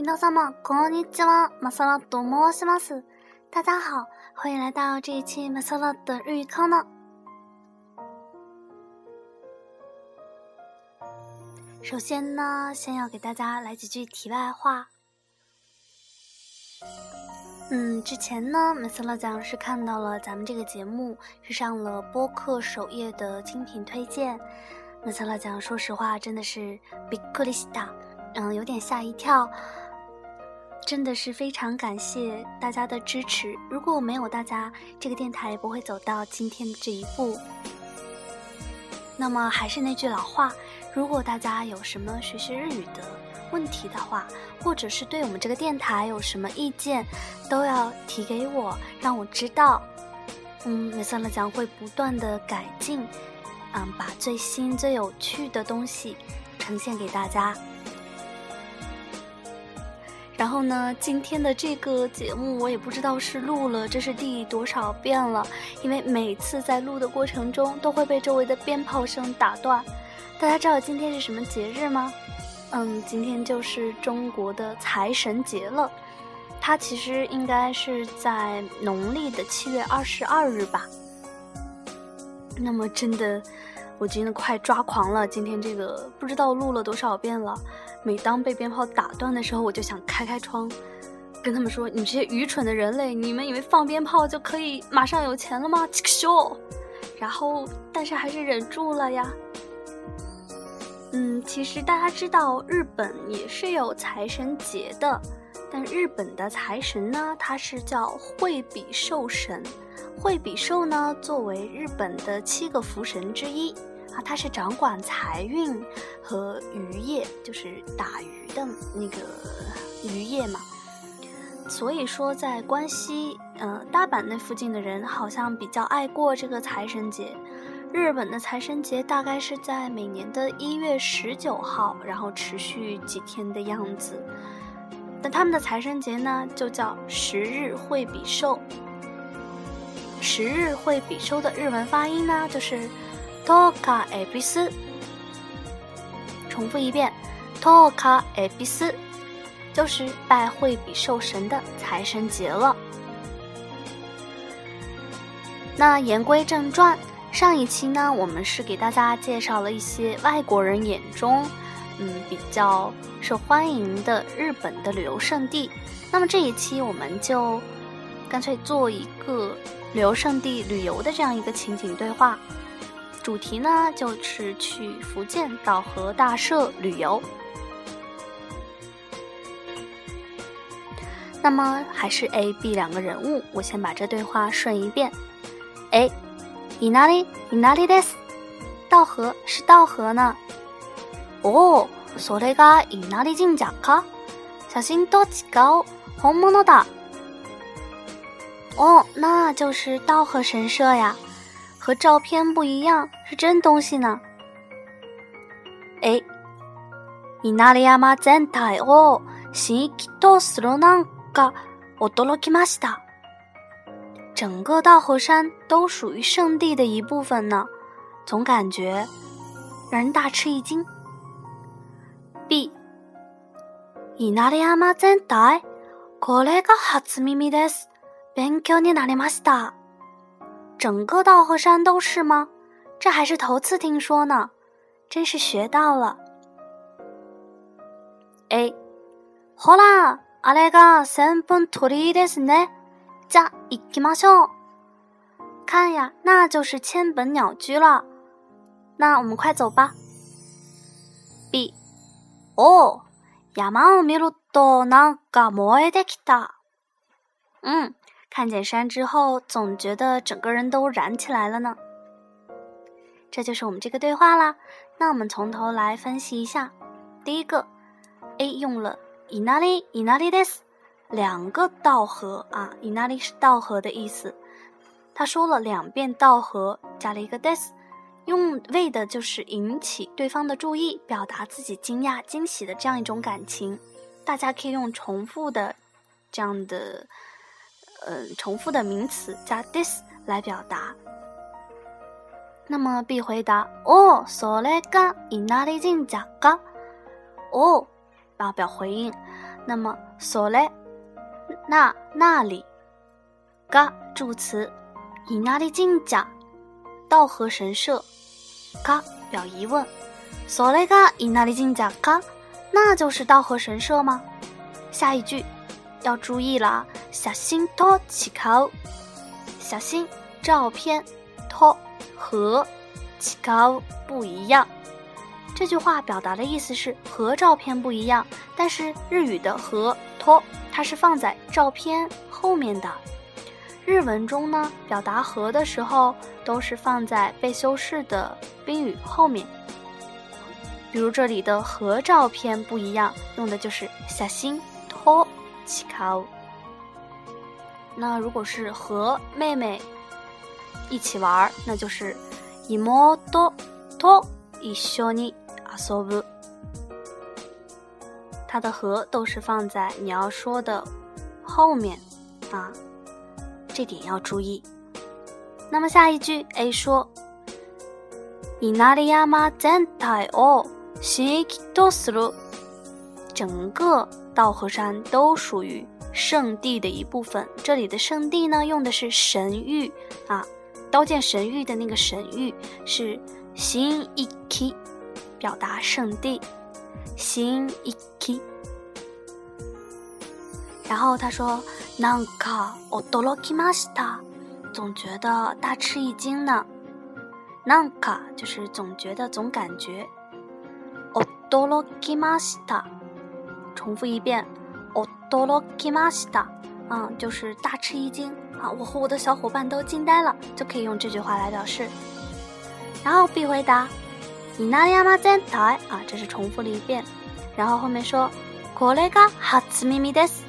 皆様こんにちは、マサラと申します。大家好，欢迎来到这一期马萨拉的日语课呢。首先呢，先要给大家来几句题外话。嗯，之前呢，马萨拉讲是看到了咱们这个节目是上了播客首页的精品推荐。马萨拉讲，说实话，真的是比克里西达，嗯，有点吓一跳。 真的是非常感谢大家的支持，如果没有大家，这个电台也不会走到今天的这一步。那么还是那句老话，如果大家有什么学习日语的问题的话，或者是对我们这个电台有什么意见，都要提给我，让我知道。嗯，美色乐讲会不断的改进，嗯，把最新最有趣的东西呈现给大家。然后呢，今天的这个节目我也不知道是录了这是第多少遍了，因为每次在录的过程中都会被周围的鞭炮声打断。大家知道今天是什么节日吗？嗯，今天就是中国的财神节了。它其实应该是在农历的七月二十二日吧。那么真的。我真的快抓狂了！今天这个不知道录了多少遍了。每当被鞭炮打断的时候，我就想开开窗，跟他们说：“你们这些愚蠢的人类，你们以为放鞭炮就可以马上有钱了吗？”咻！然后，但是还是忍住了呀。嗯，其实大家知道日本也是有财神节的，但日本的财神呢，他是叫惠比寿神。惠比寿呢，作为日本的七个福神之一。啊，它是掌管财运和渔业，就是打鱼的那个渔业嘛。所以说，在关西，呃，大阪那附近的人好像比较爱过这个财神节。日本的财神节大概是在每年的一月十九号，然后持续几天的样子。但他们的财神节呢，就叫十日会比寿。十日会比寿的日文发音呢，就是。托卡埃比斯，重复一遍，托卡埃比斯，就是拜惠比寿神的财神节了。那言归正传，上一期呢，我们是给大家介绍了一些外国人眼中，嗯，比较受欢迎的日本的旅游胜地。那么这一期我们就干脆做一个旅游胜地旅游的这样一个情景对话。主题呢，就是去福建岛和大社旅游。那么还是 A、B 两个人物，我先把这对话顺一遍。A，伊那里伊那里です。道河是道河呢。哦，それが伊那里神社か。写真と違う本物だ。哦，那就是道河神社呀。 和照片不一样，是真东西呢。哎，稲荷山全体を新規とするなんか驚きました。整个稻荷山都属于圣地的一部分呢，总感觉让人大吃一惊。B，稲荷山全体、これが初耳です。勉強になりました。 整个稻荷山都是吗？这还是头次听说呢，真是学到了。A，好啦，あれが千本鳥ですね。じゃ行きましょう。看呀，那就是千本鸟居了。那我们快走吧。B，哦，山を見るとなんか燃えてきた。嗯。 看见山之后，总觉得整个人都燃起来了呢。这就是我们这个对话啦。那我们从头来分析一下。第一个，A 用了 inari inari des，两个道河啊，inari 是道河的意思。他说了两遍道河，加了一个 des，用为的就是引起对方的注意，表达自己惊讶、惊喜的这样一种感情。大家可以用重复的这样的。嗯，重复的名词加 this 来表达。那么 B 回答哦，それが稲荷神社か？哦，表表回应， 那么それ那那里が助词稲荷神社道和神社が表疑问それが稲荷神社か那就是道和神社吗？下一句 要注意了，写真と違う。小心照片と和違う不一样。这句话表达的意思是和照片不一样，但是日语的和托它是放在照片后面的。日文中呢，表达和的时候都是放在被修饰的宾语后面。比如这里的和照片不一样，用的就是小心托 起考。那如果是和妹妹一起玩，那就是妹と一緒に遊ぶ。它的和都是放在你要说的后面啊，这点要注意。那么下一句 A 说：稲荷山全体を神域とする，整个 道和山都属于圣地的一部分。这里的圣地呢，用的是神域啊，刀剑神域的那个神域是新一 k 表达圣地新一 k 然后他说なんか驚きました，总觉得大吃一惊呢。なんか就是总觉得总感觉。驚きました， 重复一遍。驚きました，嗯，就是大吃一惊啊！我和我的小伙伴都惊呆了，就可以用这句话来表示。然后 B 回答，稲荷山全体啊，这是重复了一遍。然后后面说，これが初耳です。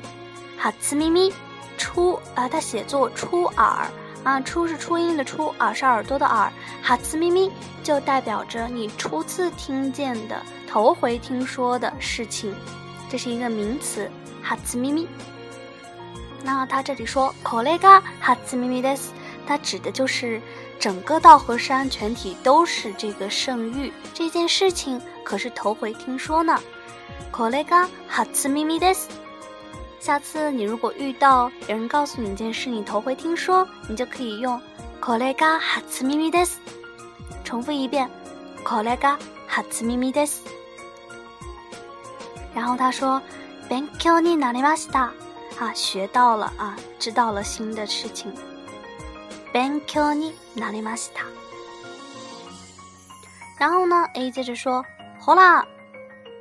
初耳，初啊，它写作初耳啊，初是初音的初，耳是耳朵的耳。初耳就代表着你初次听见的。头回听说的事情， 这是一个名词，哈兹咪咪。那他这里说これが哈兹咪咪です，它指的就是整个道和山全体都是这个圣域。这件事情可是头回听说呢。これが哈兹咪咪です。下次你如果遇到有人告诉你一件事，你头回听说，你就可以用これが哈兹咪咪です。重复一遍，これが哈兹咪咪です。 然后他说勉強になりました，啊，学到了啊，知道了新的事情。勉強になりました。然后呢，A 接着说，ほら、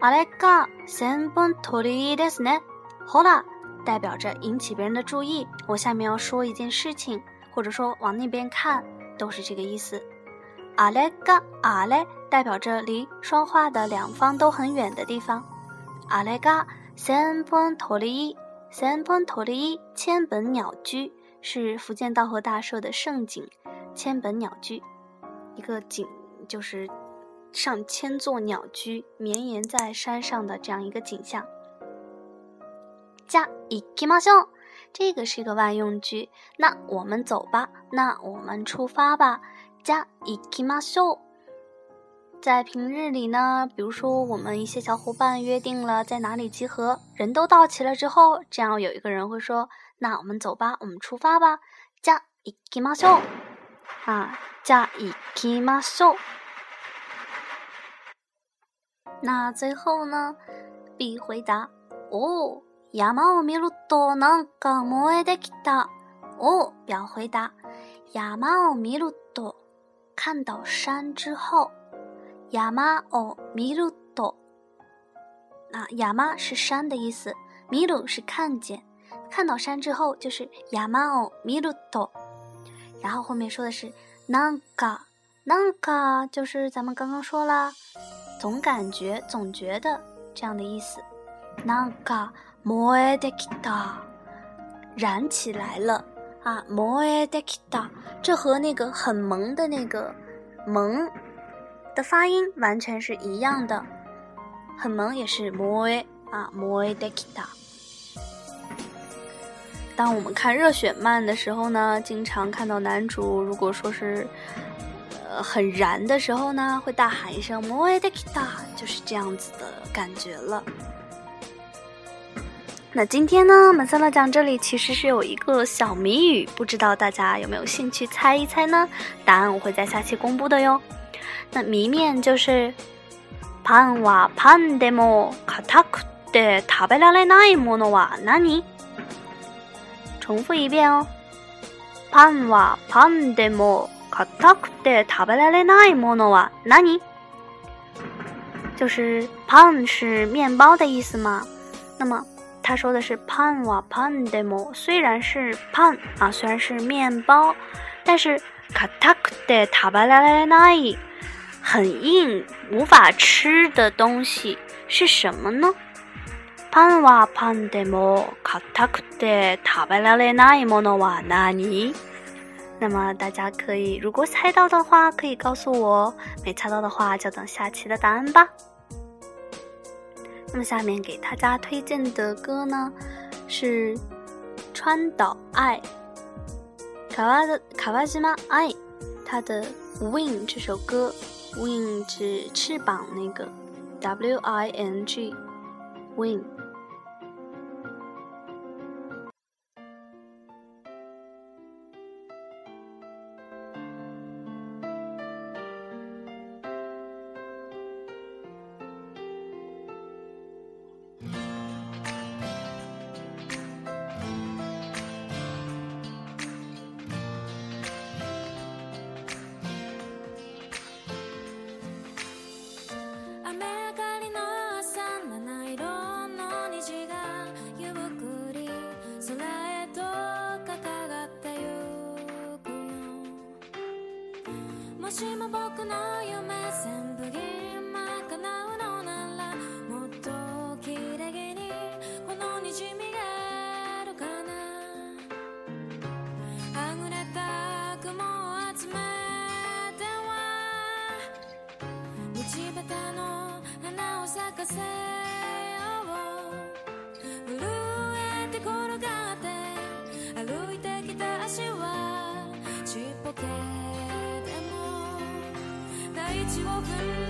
あれか、千本取りですね。ほら，代表着引起别人的注意。我下面要说一件事情，或者说往那边看，都是这个意思。あれか、あれ代表着离说话的两方都很远的地方。 阿雷嘎三本托利，三本托利千本鸟居是福建道和大社的胜景，千本鸟居，一个景就是上千座鸟居绵延在山上的这样一个景象。加行きましょう，这个是一个万用句，那我们走吧，那我们出发吧。加行きましょう。 在平日里呢，比如说我们一些小伙伴约定了在哪里集合，人都到齐了之后，这样有一个人会说：“那我们走吧，我们出发吧。”加行きましょう啊，加行きましょう。那最后呢？B 回答：“哦，山を見るとなんか燃えてきた。”哦，表回答：“山を見ると，看到山之后。” 亚妈哦，米鲁多。那亚妈是山的意思，米鲁是看见，看到山之后就是亚妈哦，米鲁多。然后后面说的是那个那个，就是咱们刚刚说了，总感觉、总觉得这样的意思。那个摩埃德基达燃起来了啊，摩埃德基达，这和那个很萌的那个萌。的发音完全是一样的，很萌也是 moi 啊 moi dekita。当我们看热血漫的时候呢，经常看到男主如果说是呃很燃的时候呢，会大喊一声 moi dekita，就是这样子的感觉了。那今天呢，马萨拉讲这里其实是有一个小谜语，不知道大家有没有兴趣猜一猜呢？答案我会在下期公布的哟。那谜面就是パンはパンでも硬くて食べられないものは何？重复一遍哦。パンはパンでも硬くて食べられないものは何？就是 pan 是面包的意思嘛？那么他说的是 pan wa pan demo，虽然是 pan 啊，虽然是面包，但是 katakute tabalalai 很硬，无法吃的东西是什么呢？pan wa pan demo katakute tabalalai mono wa nani？那么大家可以，如果猜到的话，可以告诉我；没猜到的话，就等下期的答案吧。那么下面给大家推荐的歌呢，是川岛爱卡瓦的卡瓦西吗？爱他的 Win 这首歌，Wing 指翅膀那个，w i n g，wing しも一叶知秋。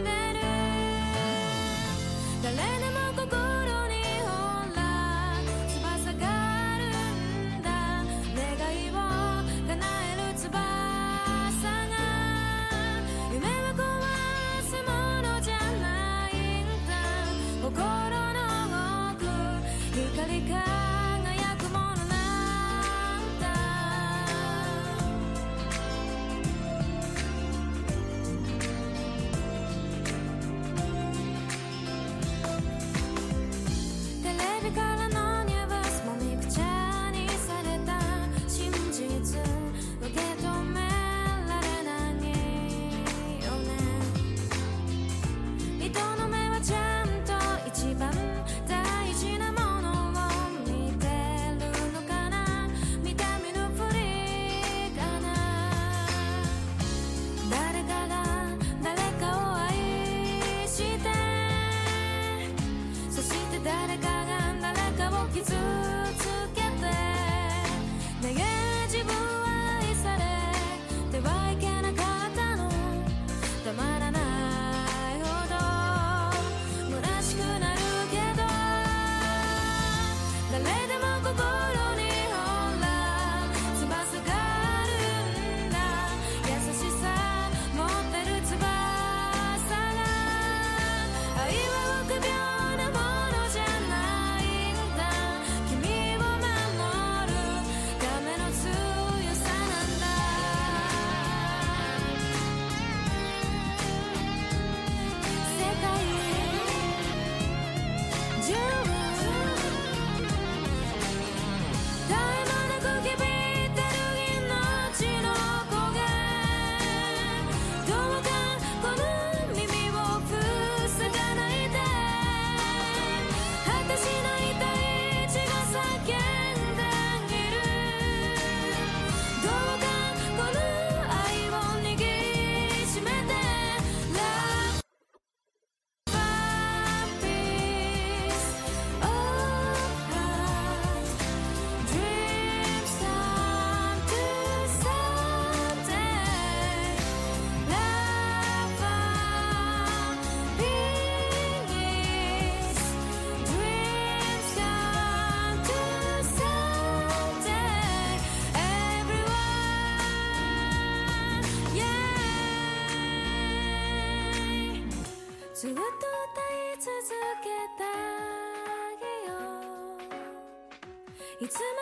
いつも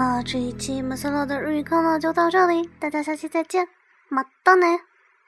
那这一期马斯洛的日语课呢就到这里，大家下期再见，马到呢。